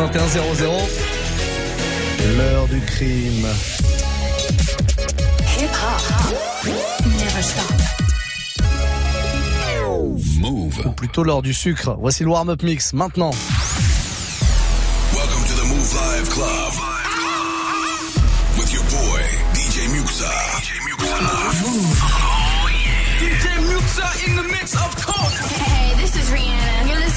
21 00. L'heure du crime. Hip hop. Never stop. Move. Ou plutôt l'heure du sucre. Voici le warm-up mix maintenant. Welcome to the Move Live Club. With your boy, DJ Muxa. DJ Muxa. DJ Muxa in the mix, of course. Hey, this is Rihanna.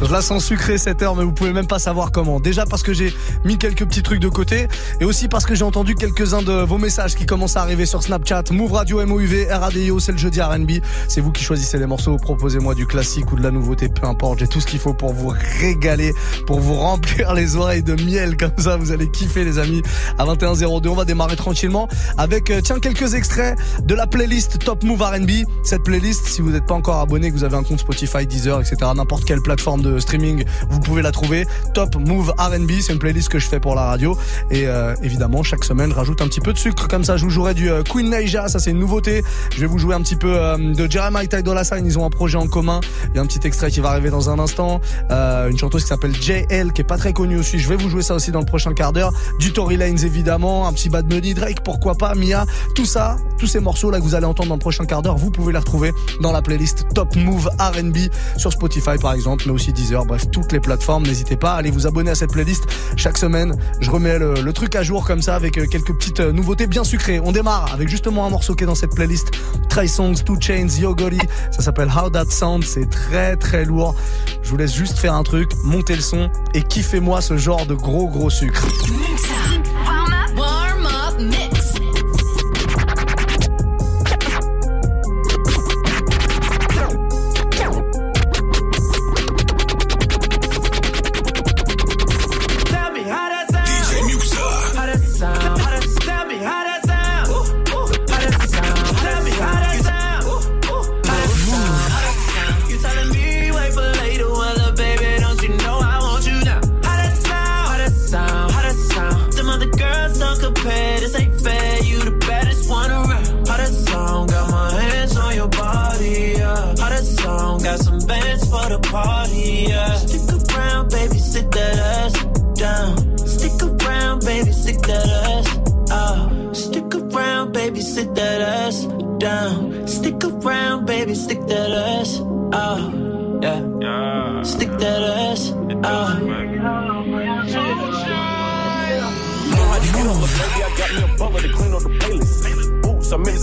Je la sens sucrée cette heure, mais vous pouvez même pas savoir comment. Déjà parce que j'ai mis quelques petits trucs de côté, et aussi parce que j'ai entendu quelques-uns de vos messages qui commencent à arriver sur Snapchat. Move Radio, MOUV, RADIO, c'est le jeudi R&B. C'est vous qui choisissez les morceaux. Proposez-moi du classique ou de la nouveauté, peu importe. J'ai tout ce qu'il faut pour vous régaler, pour vous remplir les oreilles de miel. Comme ça, vous allez kiffer, les amis. À 21h02, on va démarrer tranquillement avec, euh, tiens, quelques extraits de la playlist Top Move R&B. Cette playlist, si vous n'êtes pas encore abonné, que vous avez un compte Spotify, Deezer, etc., n'importe quelle plateforme de streaming, vous pouvez la trouver. Top Move R&B, c'est une playlist que je fais pour la radio. Et euh, évidemment, chaque semaine, je rajoute un petit peu de sucre. Comme ça, je vous jouerai du euh, Queen Naija, ça c'est une nouveauté. Je vais vous jouer un petit peu euh, de Jeremiah Ty Dolla Sign. Ils ont un projet en commun. Il y a un petit extrait qui va arriver dans un instant. Une chanteuse qui s'appelle JL, qui est pas très connue aussi. Je vais vous jouer ça aussi dans le prochain quart d'heure. Du Tory Lanez évidemment, un petit Bad Bunny, Drake, pourquoi pas, Mia. Tout ça, tous ces morceaux là que vous allez entendre dans le prochain quart d'heure, vous pouvez les retrouver dans la playlist Top Move R&B sur Spotify par exemple, mais aussi Deezer. Bref, toutes les plateformes. N'hésitez pas à aller vous abonner à cette playlist. Chaque semaine, je remets le, truc à jour comme ça avec euh, quelques petites euh, nouveautés bien sucrées. On démarre avec justement un morceau qui est dans cette playlist. Trey Songs, Two Chains, Yo Gotti. Ça s'appelle How That Sound. C'est très très lourd. Je vous laisse juste faire un truc, monter le son et kiffez-moi ce genre de gros gros sucre.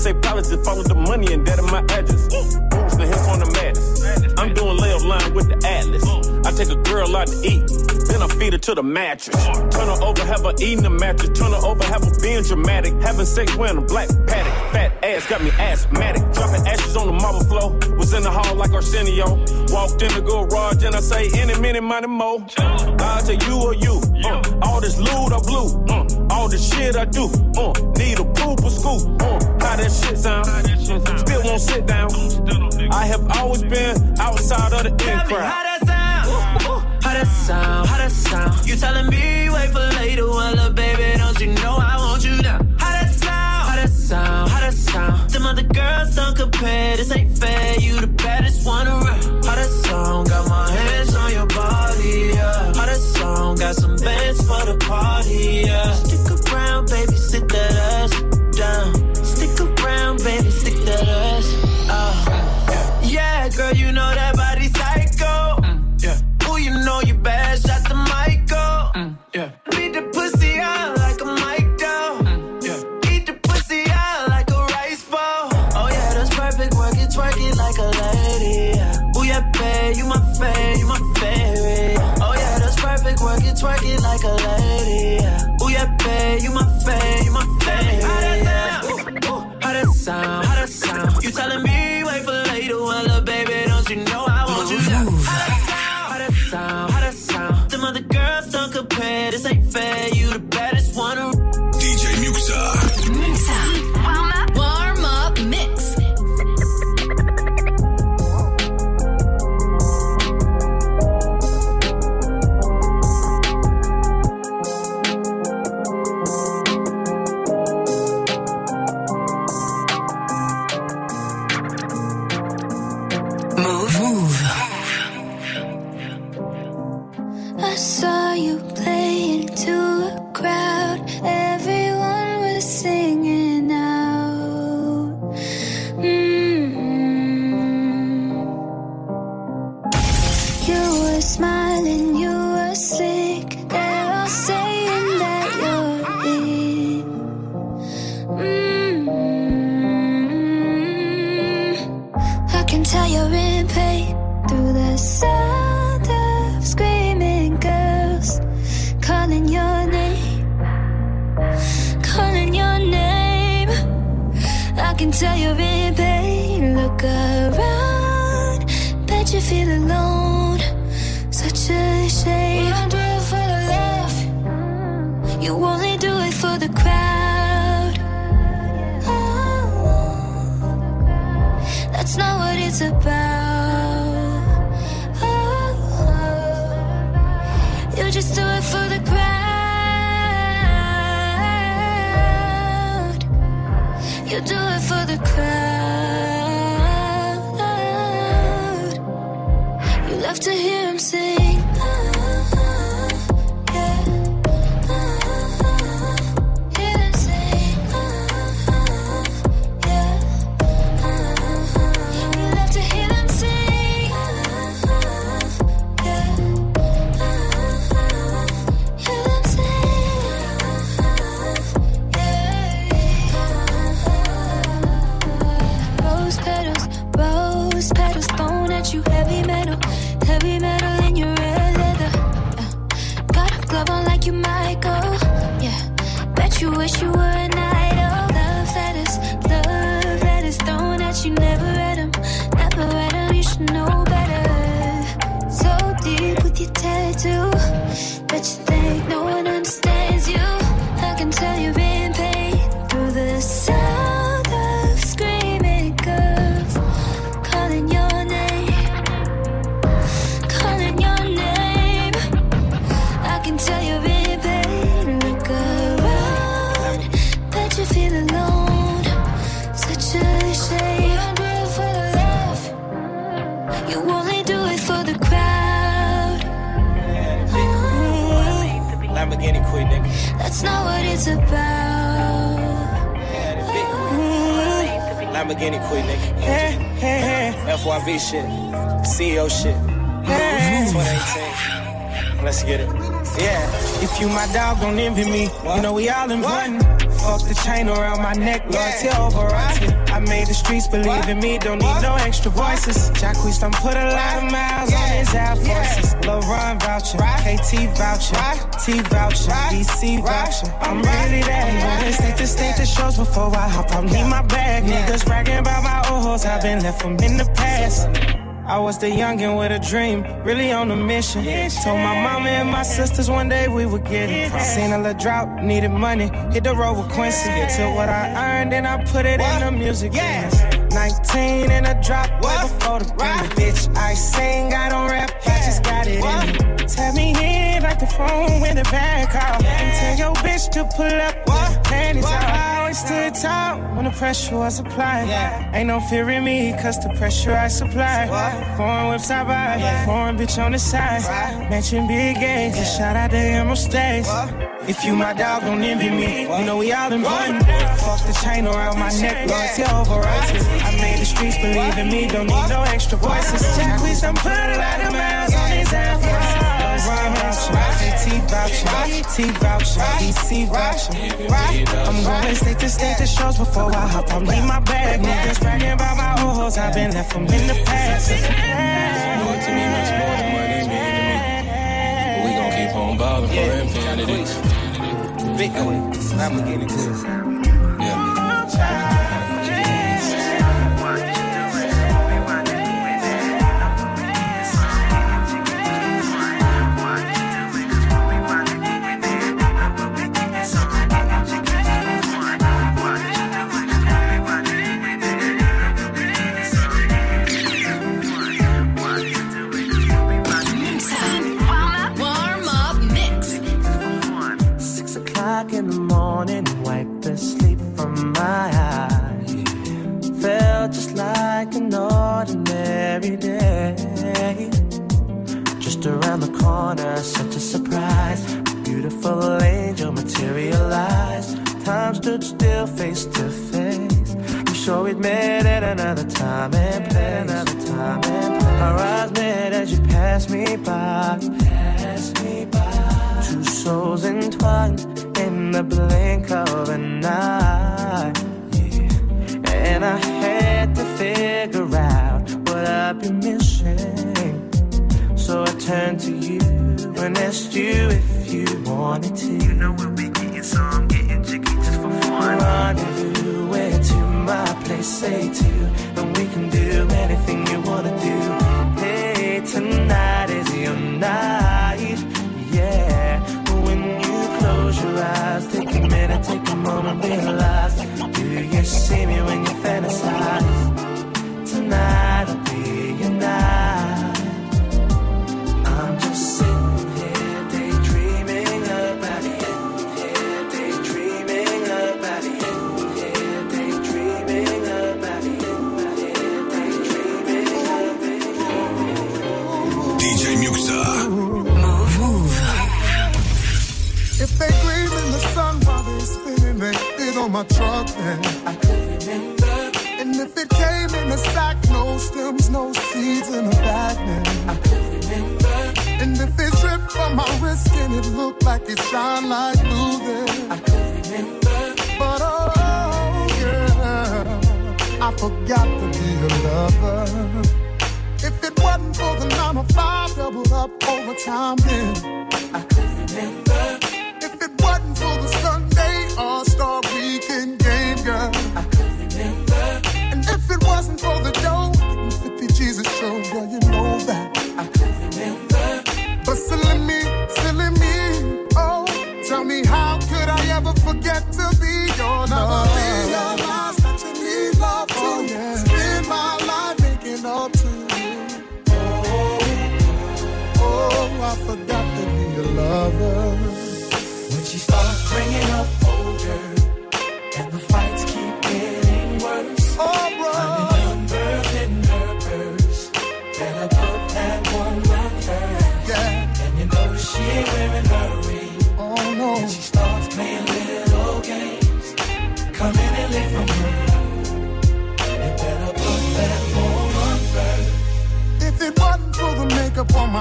Say to follow the money and that in my address. Boots, the hip on the madness. I'm doing layup line with the atlas. I take a girl out to eat, then I feed her to the mattress. Turn her over, have her eating the mattress. Turn her over, have her being dramatic. Having sex wearing a black paddock. Fat ass got me asthmatic. Dropping ashes on the marble floor. Was in the hall like Arsenio. Walked in the garage and I say, any minute, money mo. I'll tell you or you. Uh, all this loot I blew. Uh, all the shit I do. Uh, need a poop or scoop. Uh, how that shit sound? Still won't sit down. I have always been outside of the in crowd. That sound. How that sound? You telling me wait for later, well, little baby, don't you know I want you now? How that sound? How that sound? How that sound? Them other girls don't compare. This ain't fair. You the baddest one around. How that sound? Got my hands on your body. Yeah. How that sound? Got some bands for the party. Yeah. Stick around, baby, sit that ass down. Stick around, baby, stick that ass out. Yeah, girl, you know that twerk it like a lady. yeah. Ooh yeah, babe, you my Shit. 2018. Let's get it. Yeah, if you my dog, don't envy me. You know we all in important. Fuck the chain around my neck, loyalty over royalty. I made the streets believe in me, don't need no extra voices. Jacquees done put a lot of miles on his Air Forces. Lil Ron voucher, KT voucher, T voucher, DC voucher. I'm really that. Going state to state to shows before I hop out. Need my bag. Niggas bragging about my old hoes, I've been left from in the past. I was the youngin' with a dream, really on a mission. Told my mama and my sisters one day we would get it. Seen a little drought, needed money, hit the road with Quincy. Took what I earned and I put it in the music business. 19 and a drop way before the right. Bitch, I sing, I don't rap, I just got it in me. Tap me in like the phone when the bag call. And tell your bitch to pull up with panties out. I always stood tall when the pressure was applied. Ain't no fear in me, cause the pressure I supply. Foreign whips I buy, foreign bitch on the side. Mention big A's, and shout out to Emerald Stays. If you my dog, don't envy me. You know we all one. Fuck the chain around my neck, loyalty over royalty. I made the streets believe in me, don't need no extra voices. Jacquees done put a lot of miles on his Air Force. T voucher, T voucher, DC voucher. I'm going state to state to shows before I hop on. Need my bag, niggas bragging about my old hoes. I've been left from in the past. Loyal to me much more than money mean to me. But we gon' keep on ballin' for infinity. Big queen. Oh, Lamborghini queen. Such a surprise. Beautiful angel materialized. Time stood still, face to face. I'm sure we'd met at another time and place. Another time and place. Our eyes met as you passed me by. Passed me by. Two souls entwined in the blink of an eye. Yeah. And I had to figure out what I've been missing. So I turned to you and asked you if you wanted to. You know we'll be getting some, getting jiggy just for fun. Rendezvous, where to my place, say to, and we can do anything you wanna do. Hey, tonight is your night,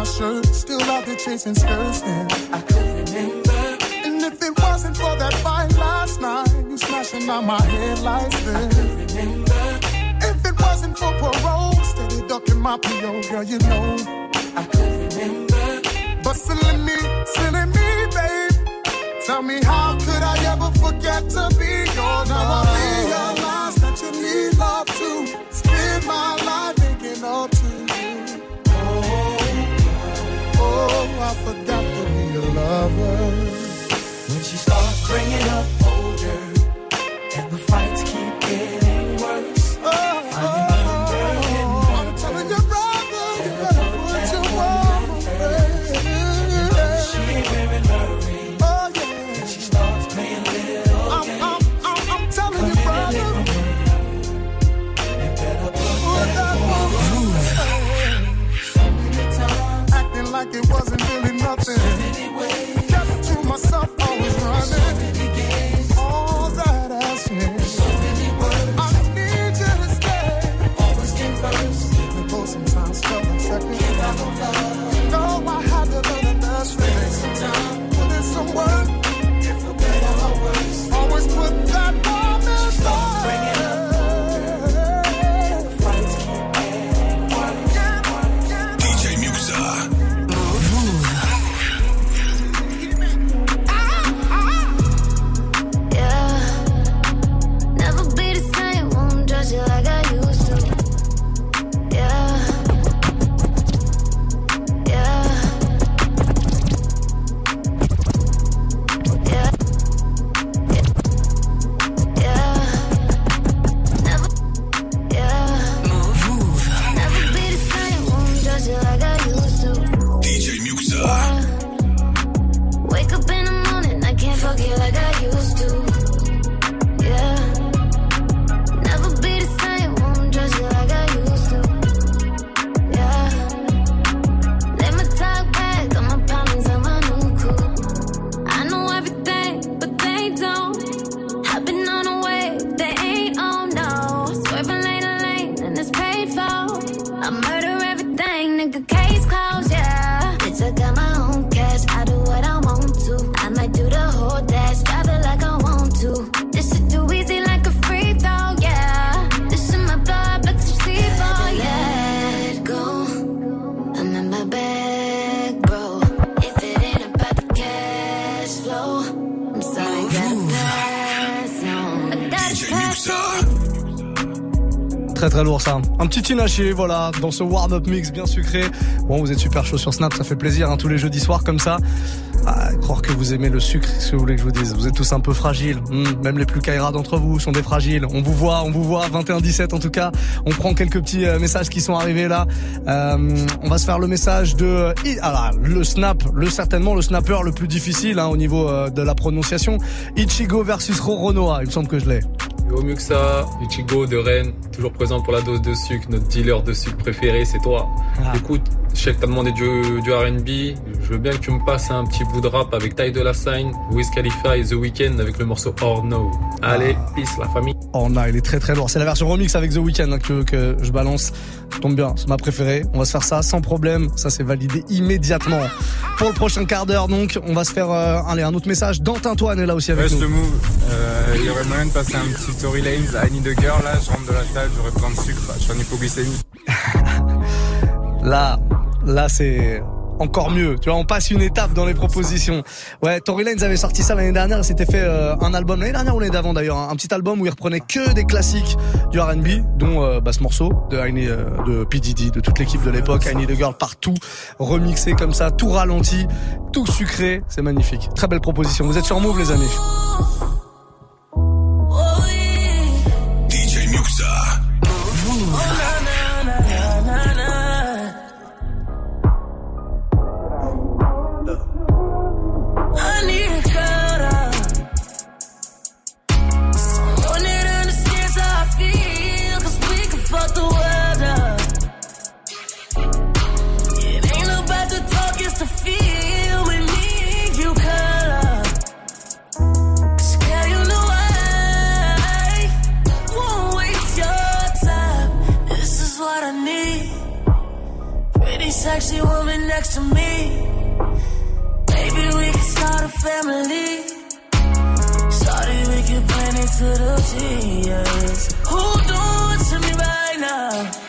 my shirt, still out there chasing skirts then. I could remember. And if it wasn't for that fight last night, you smashing out my head headlights then. Remember. If it wasn't for parole, steady ducking my PO, girl, you know. I could remember. But silly me, silly me, babe. Tell me how could I ever forget to be your love? Realize that you need love to spend my life making up to you. Forgot to be a lover. When she starts bringing up Un petit tinachier, voilà, dans ce warm-up mix bien sucré. Bon, vous êtes super chaud sur Snap, ça fait plaisir, hein, tous les jeudis soirs comme ça. Ah, croire que vous aimez le sucre, que vous voulez que je vous dise. Vous êtes tous un peu fragiles. Hmm, même les plus caïras d'entre vous sont des fragiles. On vous voit, on vous voit. 21-17 en tout cas. On prend quelques petits euh, messages qui sont arrivés là. Euh, on va se faire le message de... Ah le snap, le certainement le snapper le plus difficile hein, au niveau euh, de la prononciation. Ichigo versus Roronoa. Il me semble que je l'ai. Muxa, Ichigo de Rennes, toujours présent pour la dose de sucre, notre dealer de sucre préféré, c'est toi. Ah. Écoute, je sais que t'as demandé du, du R&B, je veux bien que tu me passes un petit bout de rap avec Ty de la Sign, Wiz Khalifa et The Weeknd avec le morceau Or No. Allez, Ah. peace la famille. Oh non, il est très très lourd. C'est la version remix avec The Weeknd hein, que, que je balance. Tombe bien, c'est ma préférée. On va se faire ça sans problème. Ça c'est validé immédiatement. Pour le prochain quart d'heure donc, on va se faire euh, allez, un autre message. Dantin-Toine est là aussi avec Ouais, je nous. te move. Euh, il y aurait moyen de passer un petit Tory Lanez à Annie de Girl. Là, je rentre de la salle, j'aurais besoin de sucre. Je suis en hypoglycémie. Là, là c'est encore mieux. Tu vois, on passe une étape dans les propositions. Ouais, Tory Lanez avait sorti ça l'année dernière. Il s'était fait euh, un album l'année dernière ou l'année d'avant d'ailleurs, un, petit album où il reprenait que des classiques du R&B, dont euh, bah, ce morceau de I euh, de P de toute l'équipe de l'époque, I Need a Girl partout, remixé comme ça, tout ralenti, tout sucré. C'est magnifique. Très belle proposition. Vous êtes sur Move les amis. Sexy woman next to me. Maybe we can start a family. Sorry, we can plan it to the T, yes. Who do it to me right now?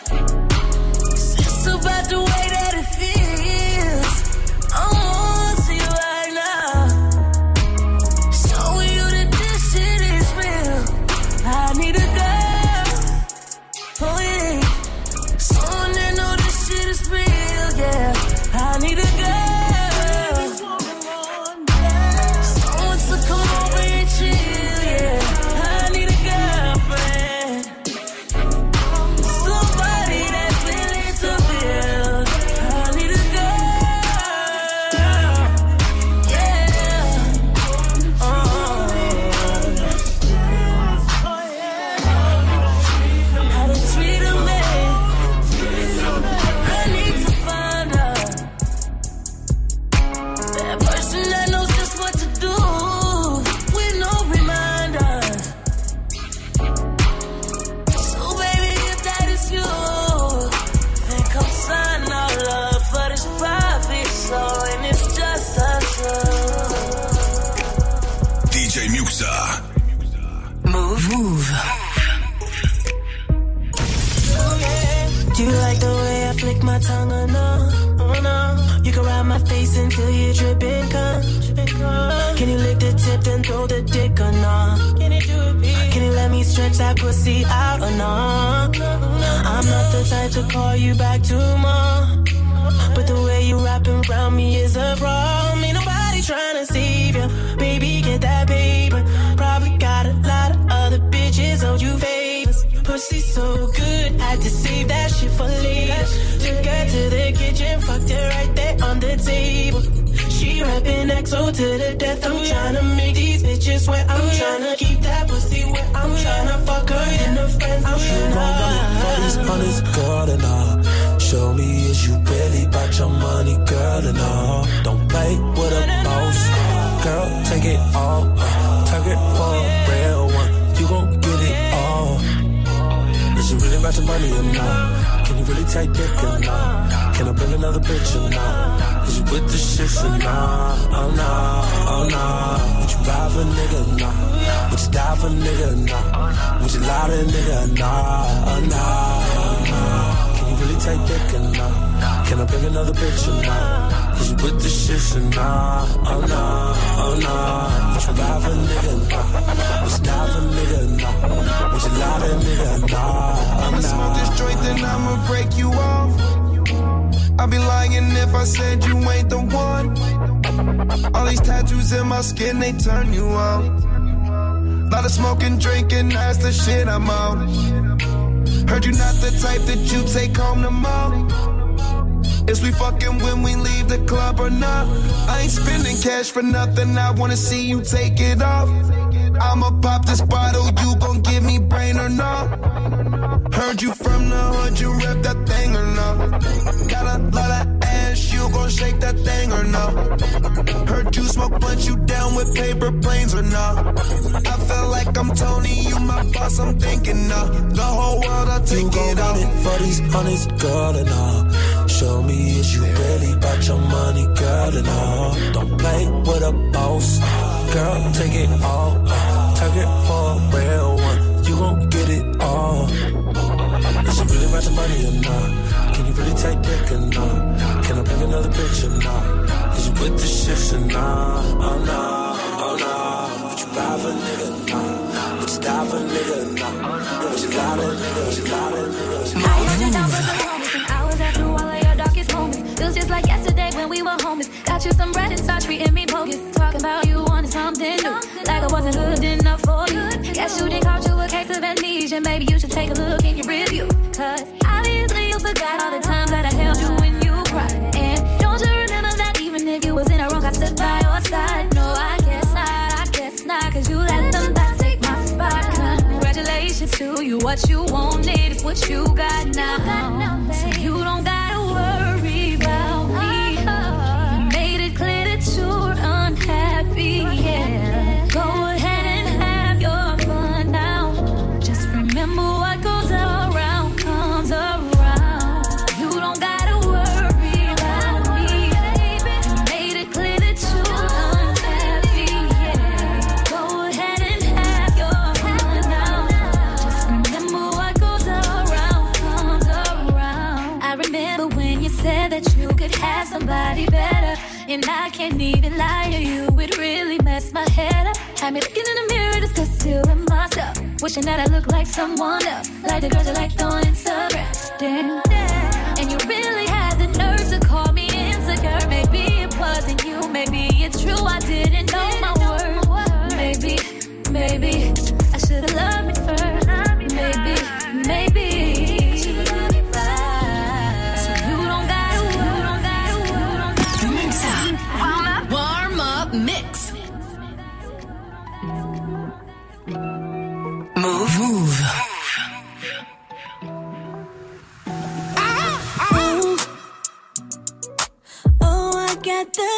Your money or not? Can you really take dick or not? Can I bring another bitch or not? Is you with the shits or not? Oh nah, oh nah. Would you ride for a nigga or not? Would you die for a nigga or not? Would you lie to a nigga or not? Oh nah, oh nah. Can you really take dick or not? Can I bring another bitch or not? You with the shit or nah? Oh nah, oh nah. Would you ride for a nigga? Nah. Would you die for a nigga? Nah. Would you lie to nigga? Nah, oh I'ma smoke this joint, then I'ma break you off. I'd be lying if I said you ain't the one. All these tattoos in my skin, they turn you on. Lot of smoking, drinking, that's the shit I'm on. Heard you not the type that you take home to mom. Is we fucking when we leave the club or not? I ain't spending cash for nothing, I wanna see you take it off. I'ma pop this bottle, you gon' give me brain or not? Heard you from the hood, you rep that thing or not? Got a lot of ass, you gon' shake that thing or not? Heard you smoke blunt, you down with paper planes or not? I feel like I'm Tony, you my boss, I'm thinking of The whole world, I'll take You it it for these hundreds, girl, and all. Show me is you really about your money, girl, and all. Don't play with a boss, girl, take it all. Take it for a real one, you gon' get it all. Is you really about your money or not? Can you really take dick or not? Can I bring another bitch or not? Is you with the shits or not? Oh nah, oh nah. Would you ride for nigga? Nah. Would you die for nigga? Nah. Would you lie to nigga? Would you lie to nigga? Would you lie to a Feels just like yesterday when we were homies. Got you some bread and start treating me bogus. Talking about you wanted something new. Like I wasn't good enough for you. Guess you did caught you a case of amnesia. Maybe you should take a look in your review. Cause obviously you forgot all the times that I held you when you cried. And don't you remember that even if you was in a wrong, I stood by your side. No, I guess not, I guess not. Cause you let them back take my spot. Congratulations to you. What you wanted is what you got now. So you don't gotta And I can't even lie to you, it really messed my head up. Had me looking in the mirror, discussing myself. Wishing that I looked like someone else. Like the girls you liked on Instagram. Damn. And you really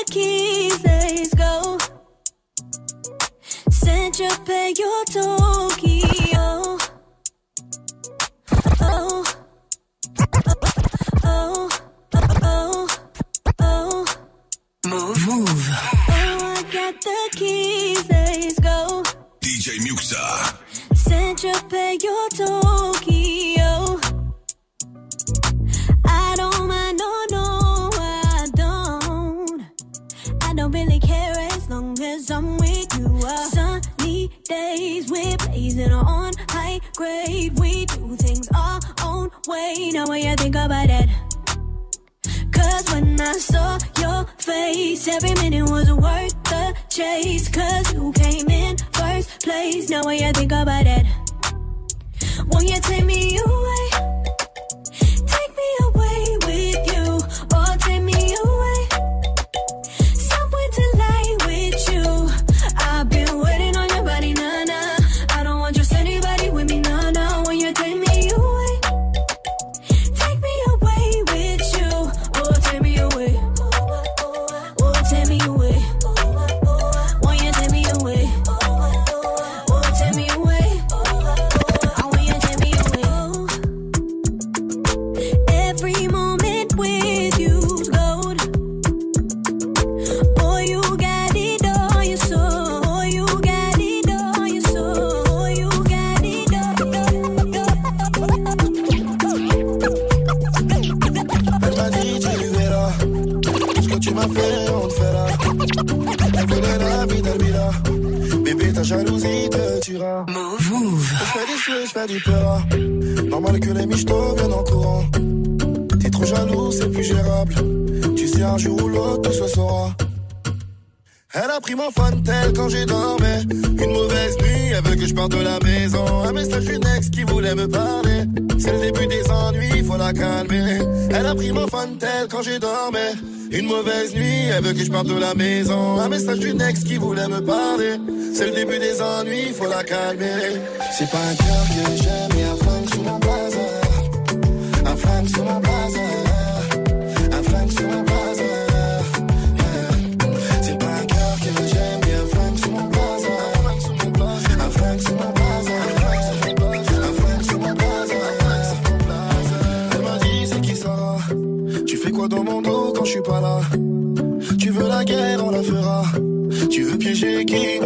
keys, let's go. Central Pay your Tokyo. Elle a pris mon tel quand j'ai dormi. Une mauvaise nuit, elle veut que je parte de la maison. Un message d'une ex qui voulait me parler. C'est le début des ennuis, faut la calmer. Elle a pris mon tel quand j'ai dormi. Une mauvaise nuit, elle veut que je parte de la maison. Un message d'une ex qui voulait me parler. C'est le début des ennuis, faut la calmer. C'est pas un cœur que j'aime. making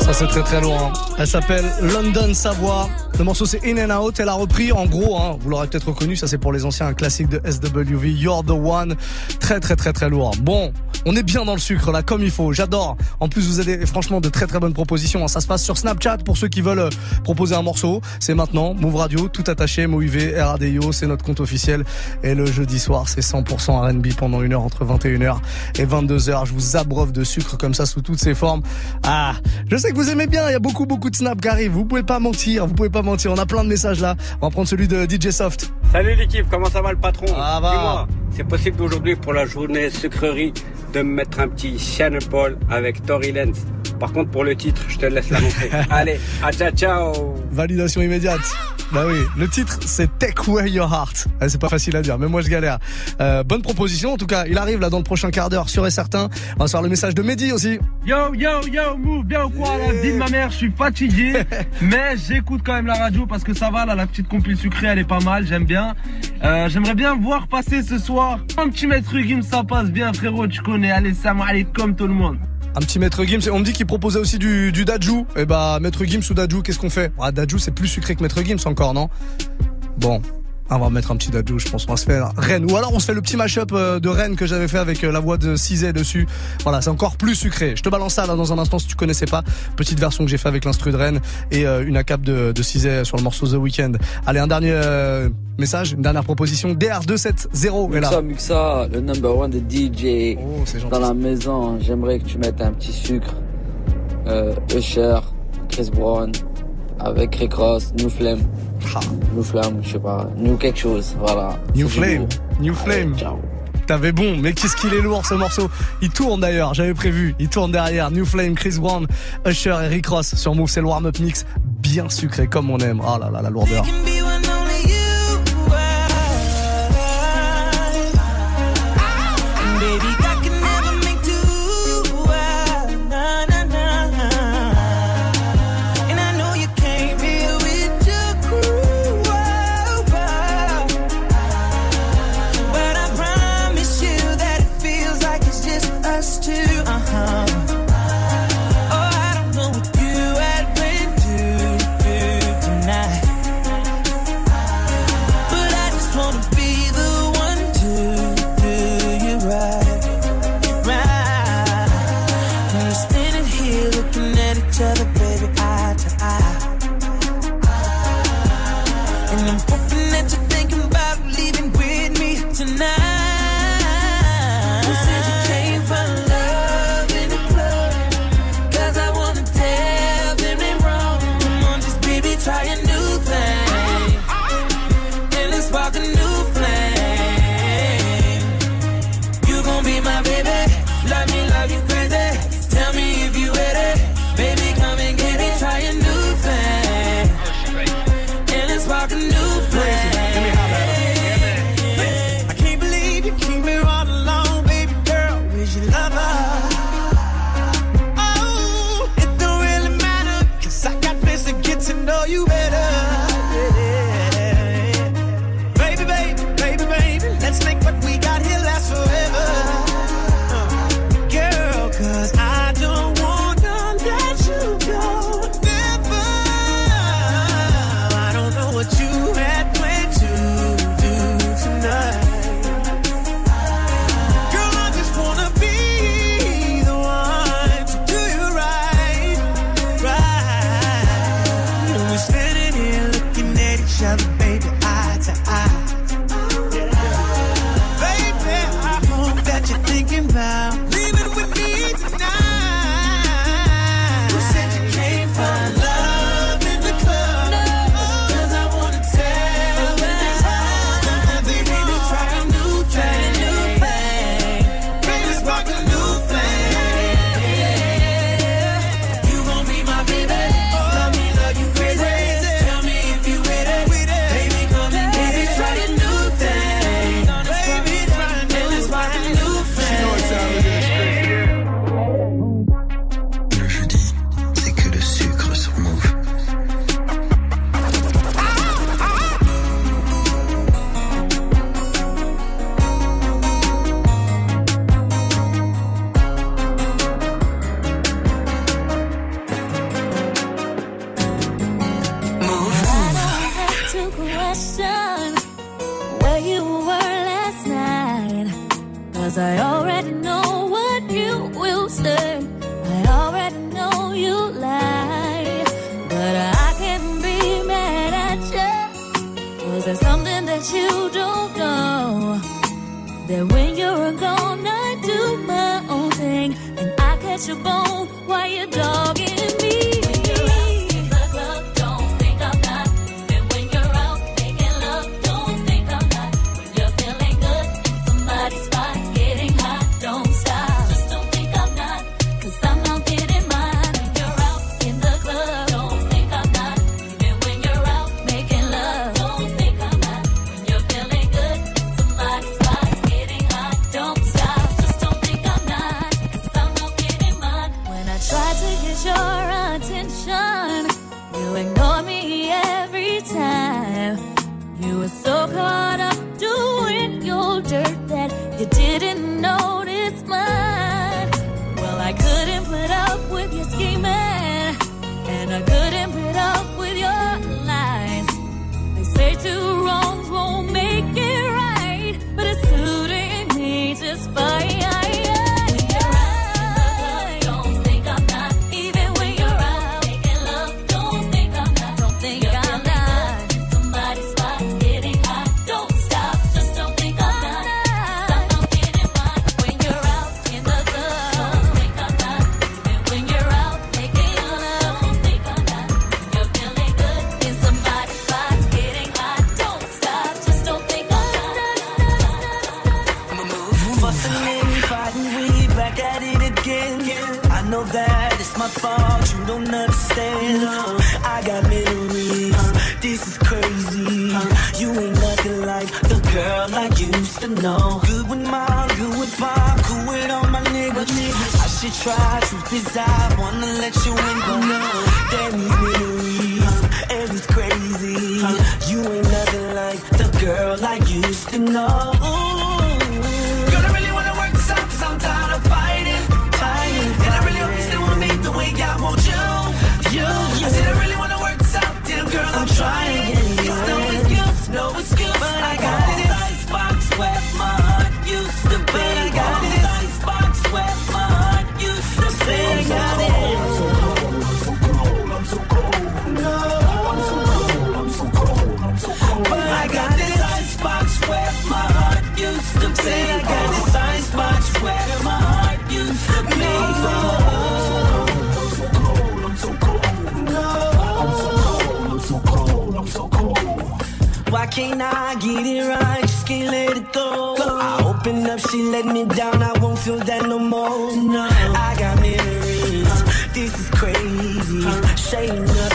Ça c'est très très loin. Elle s'appelle London Savoie. Le morceau c'est In and Out, elle a repris en gros, hein, vous l'aurez peut-être reconnu, ça c'est pour les anciens, un classique de SWV, You're the One, Très très très très lourd. Bon, on est bien dans le sucre là, comme il faut. J'adore. En plus, vous avez franchement de très très bonnes propositions. Ça se passe sur Snapchat pour ceux qui veulent euh, proposer un morceau. C'est maintenant, Move Radio, tout attaché, MOUV, RADIO, c'est notre compte officiel. Et le jeudi soir, c'est 100% R&B pendant une heure entre 21h et 22h. Je vous abreuve de sucre comme ça sous toutes ses formes. Ah, je sais que vous aimez bien. Il y a beaucoup beaucoup de snaps qui arrivent. Vous pouvez pas mentir. Vous pouvez pas mentir. On a plein de messages là. On va prendre celui de DJ Soft. Salut l'équipe, comment ça va le patron? Ah va. Dis-moi, c'est possible aujourd'hui pour la journée sucrerie de me mettre un petit Shannon Paul avec Tory Lenz. Par contre pour le titre, je te laisse l'annoncer. Allez, à ciao ciao Validation immédiate. Bah oui, le titre c'est Take Away Your Heart. Ouais, c'est pas facile à dire, mais moi je galère. Euh, bonne proposition en tout cas. Il arrive là dans le prochain quart d'heure, sûr et certain. On va se faire le message de Mehdi aussi. Yo, yo, yo, move, bien ou quoi là Dis de ma mère, je suis fatigué, mais j'écoute quand même la radio parce que ça va là, la petite compile sucrée, elle est pas mal, j'aime bien. Euh, J'aimerais bien voir passer ce soir un petit maître Gim, ça passe bien frérot, tu connais, allez, ça allez comme tout le monde. Un petit Maître Gims. On me dit qu'il proposait aussi du, du Dajou. Et bah, Maître Gims ou Dajou, qu'est-ce qu'on fait? Ah, Dajou, c'est plus sucré que Maître Gims encore, non? Bon. On va mettre un petit Dajou, je pense. On va se faire Rennes. Ou alors on se fait le petit mashup euh, de Rennes que j'avais fait avec euh, la voix de Cizé dessus. Voilà, c'est encore plus sucré. Je te balance ça là dans un instant si tu connaissais pas. Petite version que j'ai fait avec l'instru de Rennes et euh, une ACAP de, de Cizé sur le morceau The Weeknd. Allez, un dernier euh, message, une dernière proposition. DR270 est là. Muxa, Muxa, le number one de DJ dans la maison. J'aimerais que tu mettes un petit sucre. Euh, Usher, Chris Brown, avec Rick Ross, New Flame. New Flame, je sais pas. New quelque chose, voilà. New Flame. New Flame. T'avais bon, mais qu'est-ce qu'il est lourd ce morceau. Il tourne d'ailleurs, j'avais prévu. Il tourne derrière. New Flame, Chris Brown, Usher et Rick Ross sur Move, c'est le warm-up mix. Bien sucré comme on aime. Oh là là, la lourdeur.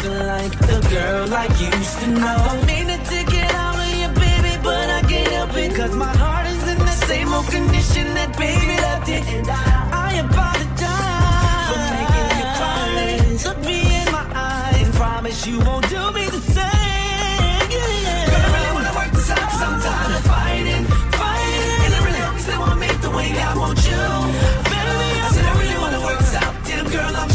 like the girl I used to know. I mean it to get out of you, baby, but I get up. Cause my heart is in the same old condition that baby left it. And I, I apologize for making you cry. Look me in my eyes and promise you won't do me the same. Yeah. But I really wanna work this out cause I'm tired of fighting, fighting. And I really hope you won't make the way I want you. Baby, I, I said I really wanna work this out. Damn girl, I'm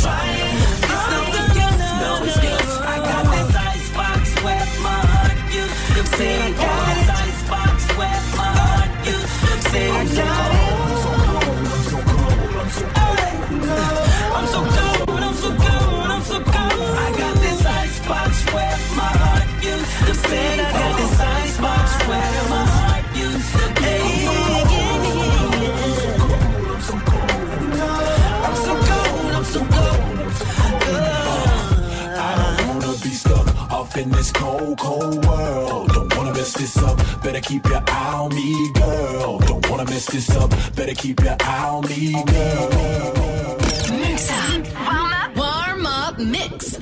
cold, cold world. Don't wanna mess this up, better keep your eye on me, girl. Don't wanna mess this up, better keep your eye on me, girl. Mix up, warm up, warm up, mix.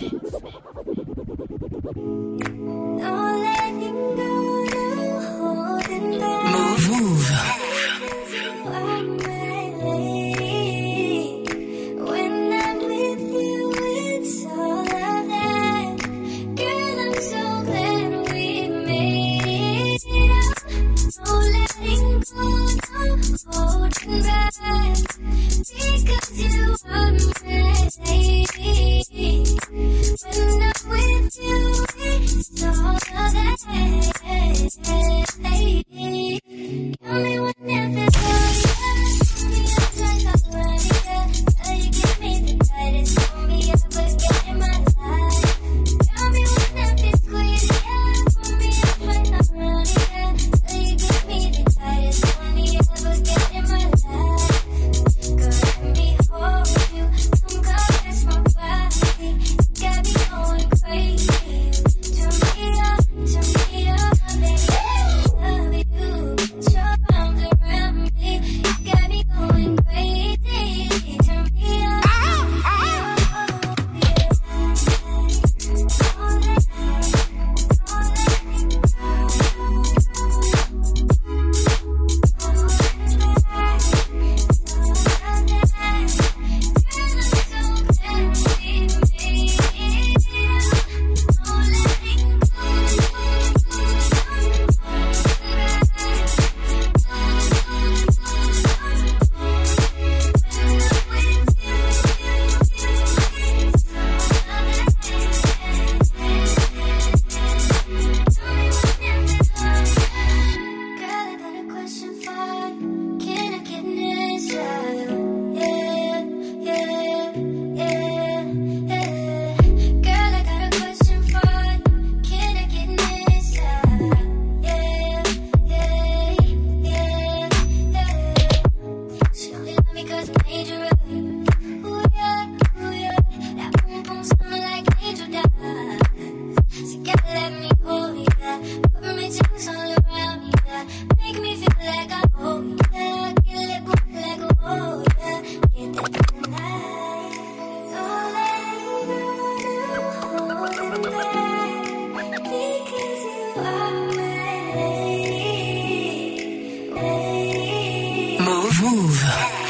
Mouv'.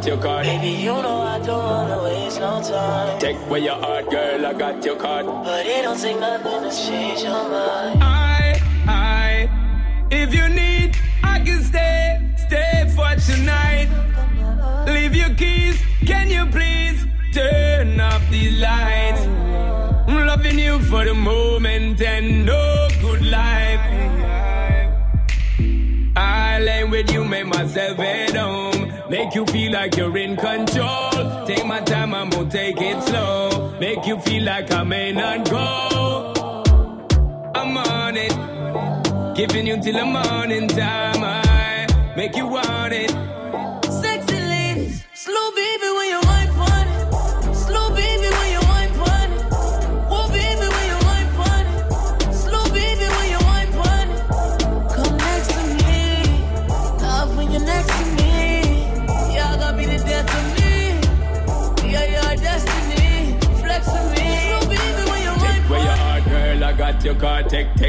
Got your card. Baby, you know I don't wanna waste no time. Take away your heart, girl, I got your card. But it don't take nothing to change your mind. I, I, if you need, I can stay, stay for tonight. Leave your keys, can you please turn off the lights? I'm loving you for the moment and no good life. I lay with you, make myself at home. Make you feel like you're in control. Take my time, I'm gonna take it slow. Make you feel like I may not go. I'm on it. Giving you till the morning time. I make you want it.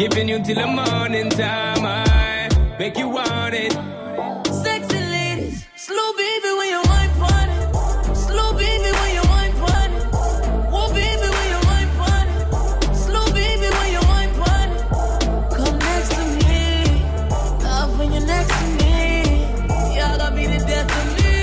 Giving you till the morning time. I make you want it. Sexy ladies, slow baby when you wine on it. Slow baby when you wine on it. Whoa baby when you wine on it. Slow baby when you wine on it. Come next to me, love when you're next to me. Y'all gonna be the death of me.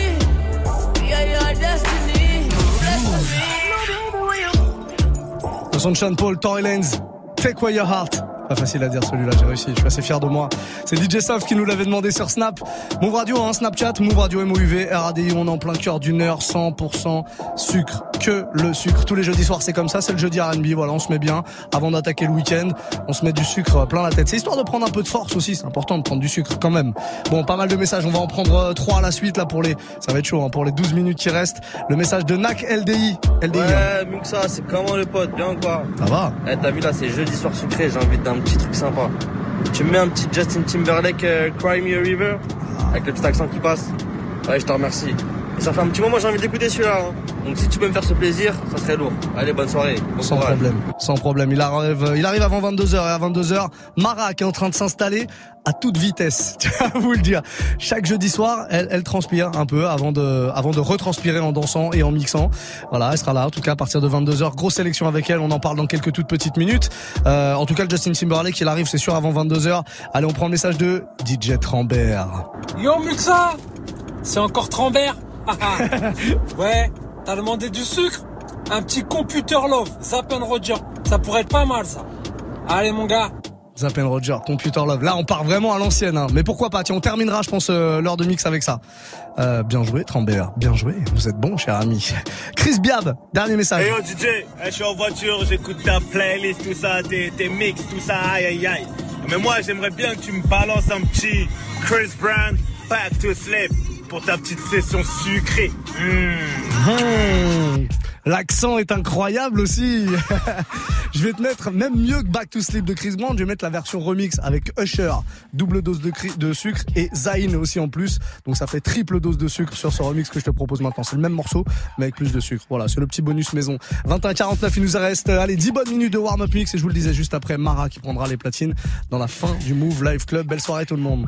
Yeah, your destiny, flex with me. Slow baby when you Le son Sean Paul, Tory Lanez, Take Away Your Heart. Pas facile à dire celui-là, j'ai réussi, je suis assez fier de moi. C'est DJ Soft qui nous l'avait demandé sur Snap. Move Radio, hein, Snapchat, Move Radio MOUV, RADI, on est en plein cœur d'une heure, 100% sucre, que le sucre. Tous les jeudis soirs, c'est comme ça, c'est le jeudi R&B, voilà, on se met bien. Avant d'attaquer le week-end, on se met du sucre plein la tête. C'est histoire de prendre un peu de force aussi, c'est important de prendre du sucre quand même. Bon, pas mal de messages, on va en prendre euh, trois à la suite là pour les, ça va être chaud, hein, pour les 12 minutes qui restent. Le message de NAC LDI. LDI. hein. Ouais, Muxa, c'est comment le pote? Bien ou quoi Ça va Eh, t'as vu là, c'est jeudi soir sucré, j'ai envie d'un petit truc sympa. Tu me mets un petit Justin Timberlake euh, Cry Me a River Avec le petit accent qui passe Ouais, je te remercie. Ça fait un petit moment j'ai envie d'écouter celui-là. hein. Donc si tu peux me faire ce plaisir, ça serait lourd. Allez, bonne soirée. Bon Sans courage. problème, sans problème. Il arrive, il arrive avant 22h et à 22h, Mara qui est en train de s'installer à toute vitesse. Tu vas vous le dire. Chaque jeudi soir, elle, elle transpire un peu avant de, avant de retranspirer en dansant et en mixant. Voilà, elle sera là. En tout cas, à partir de 22h, grosse sélection avec elle. On en parle dans quelques toutes petites minutes. Euh, en tout cas, Justin Timberlake, il arrive, c'est sûr, avant 22h. Allez, on prend le message de DJ Trambert. Yo Muxa C'est encore Trambert Ouais, t'as demandé du sucre? Un petit computer love, Zap and Roger. Ça pourrait être pas mal ça. Allez mon gars. Zappen Roger, Computer Love. Là, on part vraiment à l'ancienne. Hein. Mais pourquoi pas? Tiens, on terminera, je pense, euh, l'heure de mix avec ça. Euh, bien joué, Trambert. Bien joué. Vous êtes bon, cher ami. Chris Biab, dernier message. Hey yo DJ, hey, je suis en voiture, j'écoute ta playlist, tout ça, tes, tes mix, tout ça, aïe aïe aïe. Mais moi j'aimerais bien que tu me balances un petit Chris Brown, Back to Sleep, pour ta petite session sucrée. Mmh. Mmh. L'accent est incroyable aussi. je vais te mettre même mieux que Back to Sleep de Chris Brown. Je vais mettre la version remix avec Usher, double dose de, sucre et Zayn aussi en plus. Donc ça fait triple dose de sucre sur ce remix que je te propose maintenant. C'est le même morceau mais avec plus de sucre. Voilà, c'est le petit bonus maison. 21-49, il nous reste allez 10 bonnes minutes de warm-up mix et je vous le disais juste après Mara qui prendra les platines dans la fin du Move Live Club. Belle soirée tout le monde.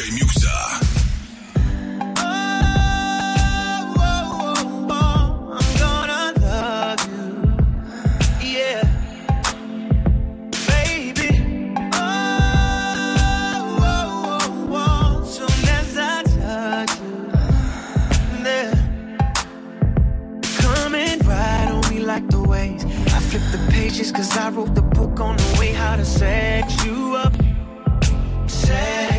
DJ the pages 'cause I wrote the book on the way how to sex you up. We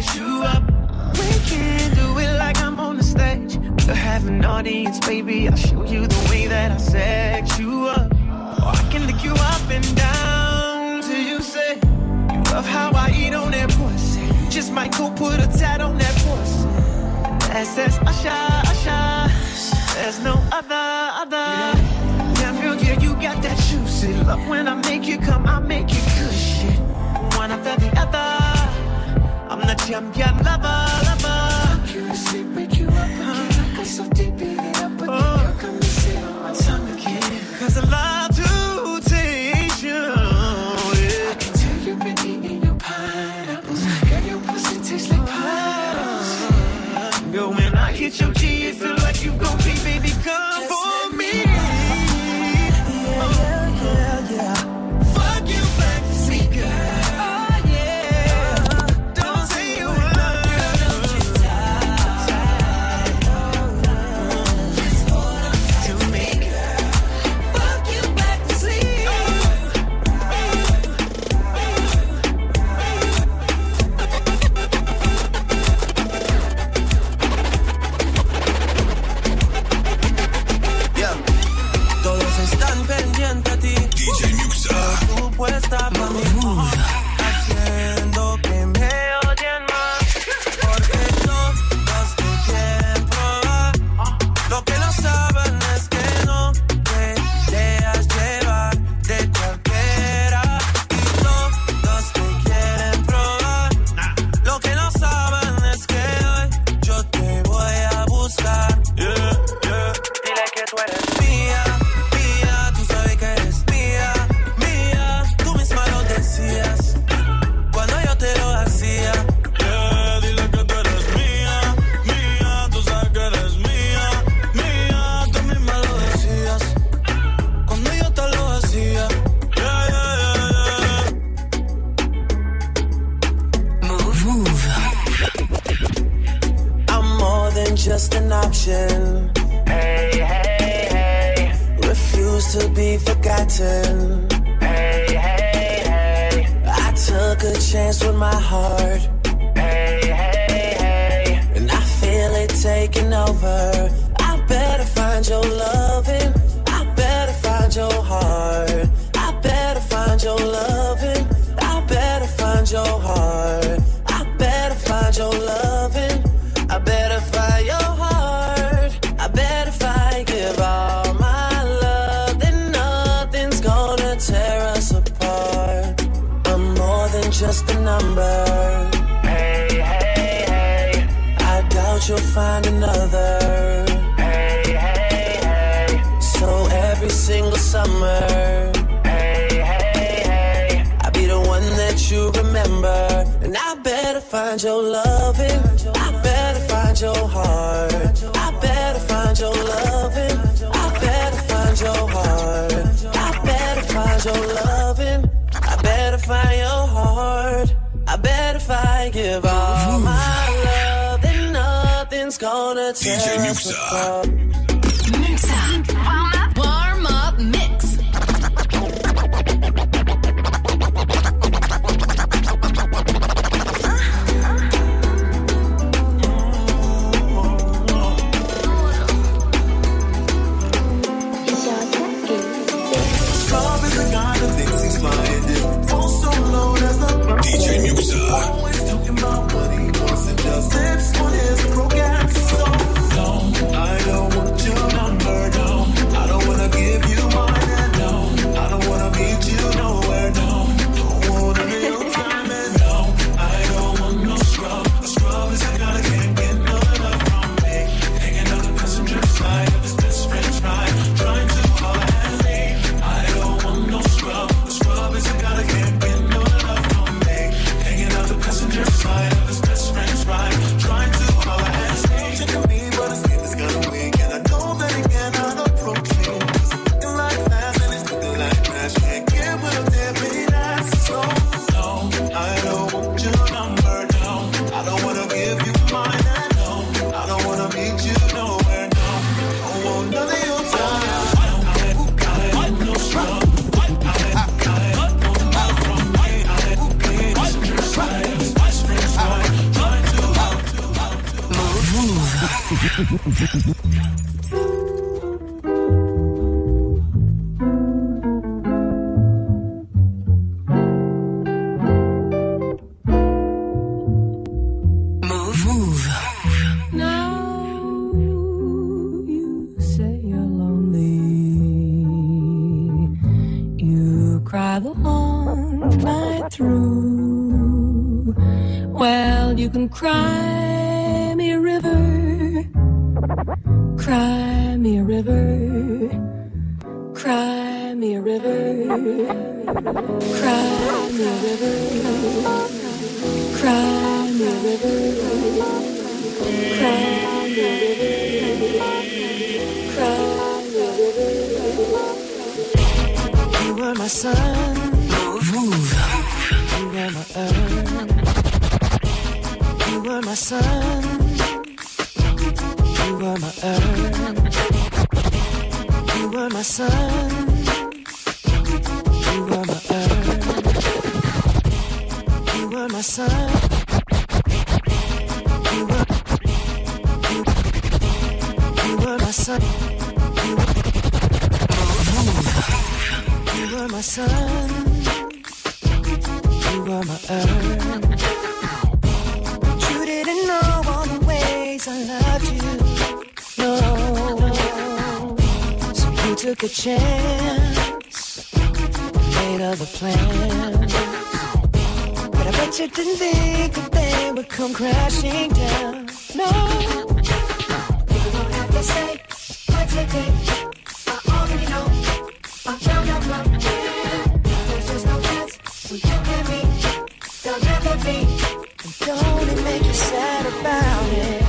can do it like I'm on the stage. We'll have an audience, baby. I'll show you the way that I sex you up. Or I can lick you up and down till you say you love how I eat on that pussy. Just might go put a tat on that pussy. That's that's Usher, Usher. There's no other, other. Damn girl, yeah, you got that juicy love when I make you come, I make you shit. One after the other. I'm the champion lover, lover. Hit your find your loving. I better find your heart. I better find your loving. I better find your heart. I better find your loving. I better find your heart. I better find give all my love, and nothing's gonna tear us apart. took a chance, made of a plan. But I bet you didn't think that they would come crashing down. No, you won't have to say what you did. I already know. I'm young, I'm young. Just no chance we can be. They'll me, be. And don't it make you sad about it?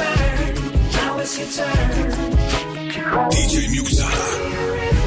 turn. Now it's your turn. DJ Muxa.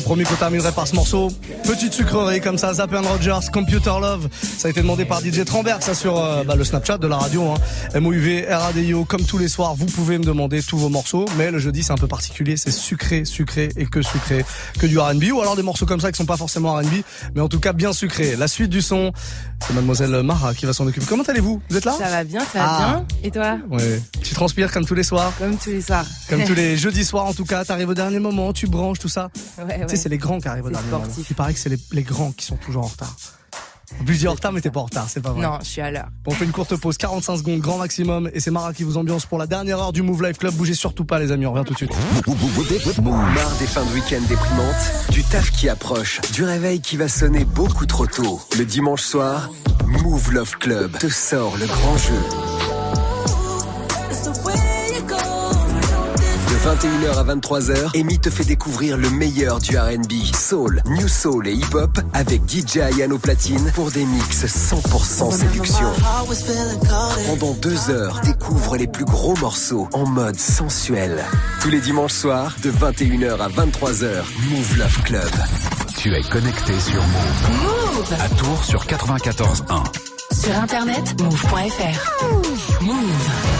J'avais promis qu'on terminerait par ce morceau. Petite sucrerie comme ça, Zapp Rogers, Computer Love. Ça a été demandé par DJ Tremberg, ça sur euh, bah, le Snapchat de la radio. Hein. MOUV, RADIO, comme tous les soirs, vous pouvez me demander tous vos morceaux. Mais le jeudi, c'est un peu particulier, c'est sucré, sucré et que sucré. Que du R&B ou alors des morceaux comme ça qui sont pas forcément R&B, mais en tout cas bien sucrés. La suite du son, c'est mademoiselle Mara qui va s'en occuper. Comment allez-vous? Vous êtes là? Ça va bien, ça va Ah. bien. Et toi? Ouais. Tu transpires comme tous les soirs? Comme tous les soirs. Comme tous les jeudis soirs en tout cas, t'arrives au dernier moment, tu branches tout ça. Ouais, ouais. Sais, c'est les grands qui arrivent au dernier moment. Il paraît que c'est les, les grands qui sont toujours en retard. Dis en retard, mais t'es pas en retard, c'est pas vrai. Non, je suis à l'heure. Bon, on fait une courte pause, 45 secondes, grand maximum, et c'est Mara qui vous ambiance pour la dernière heure du Move Life Club. Bougez surtout pas, les amis, on revient tout de suite. Marre des fins de week-end déprimantes, du taf qui approche, du réveil qui va sonner beaucoup trop tôt. Le dimanche soir, Move Love Club te sort le grand jeu. 21h à 23h, Amy te fait découvrir le meilleur du R&B, soul, new soul et hip-hop avec DJ Ayano Platine pour des mix 100% séduction. Pendant deux heures, découvre les plus gros morceaux en mode sensuel. Tous les dimanches soirs, de 21h à 23h, Move Love Club. Tu es connecté sur Move. Move À Tours sur 94.1. Sur internet, move.fr. Move.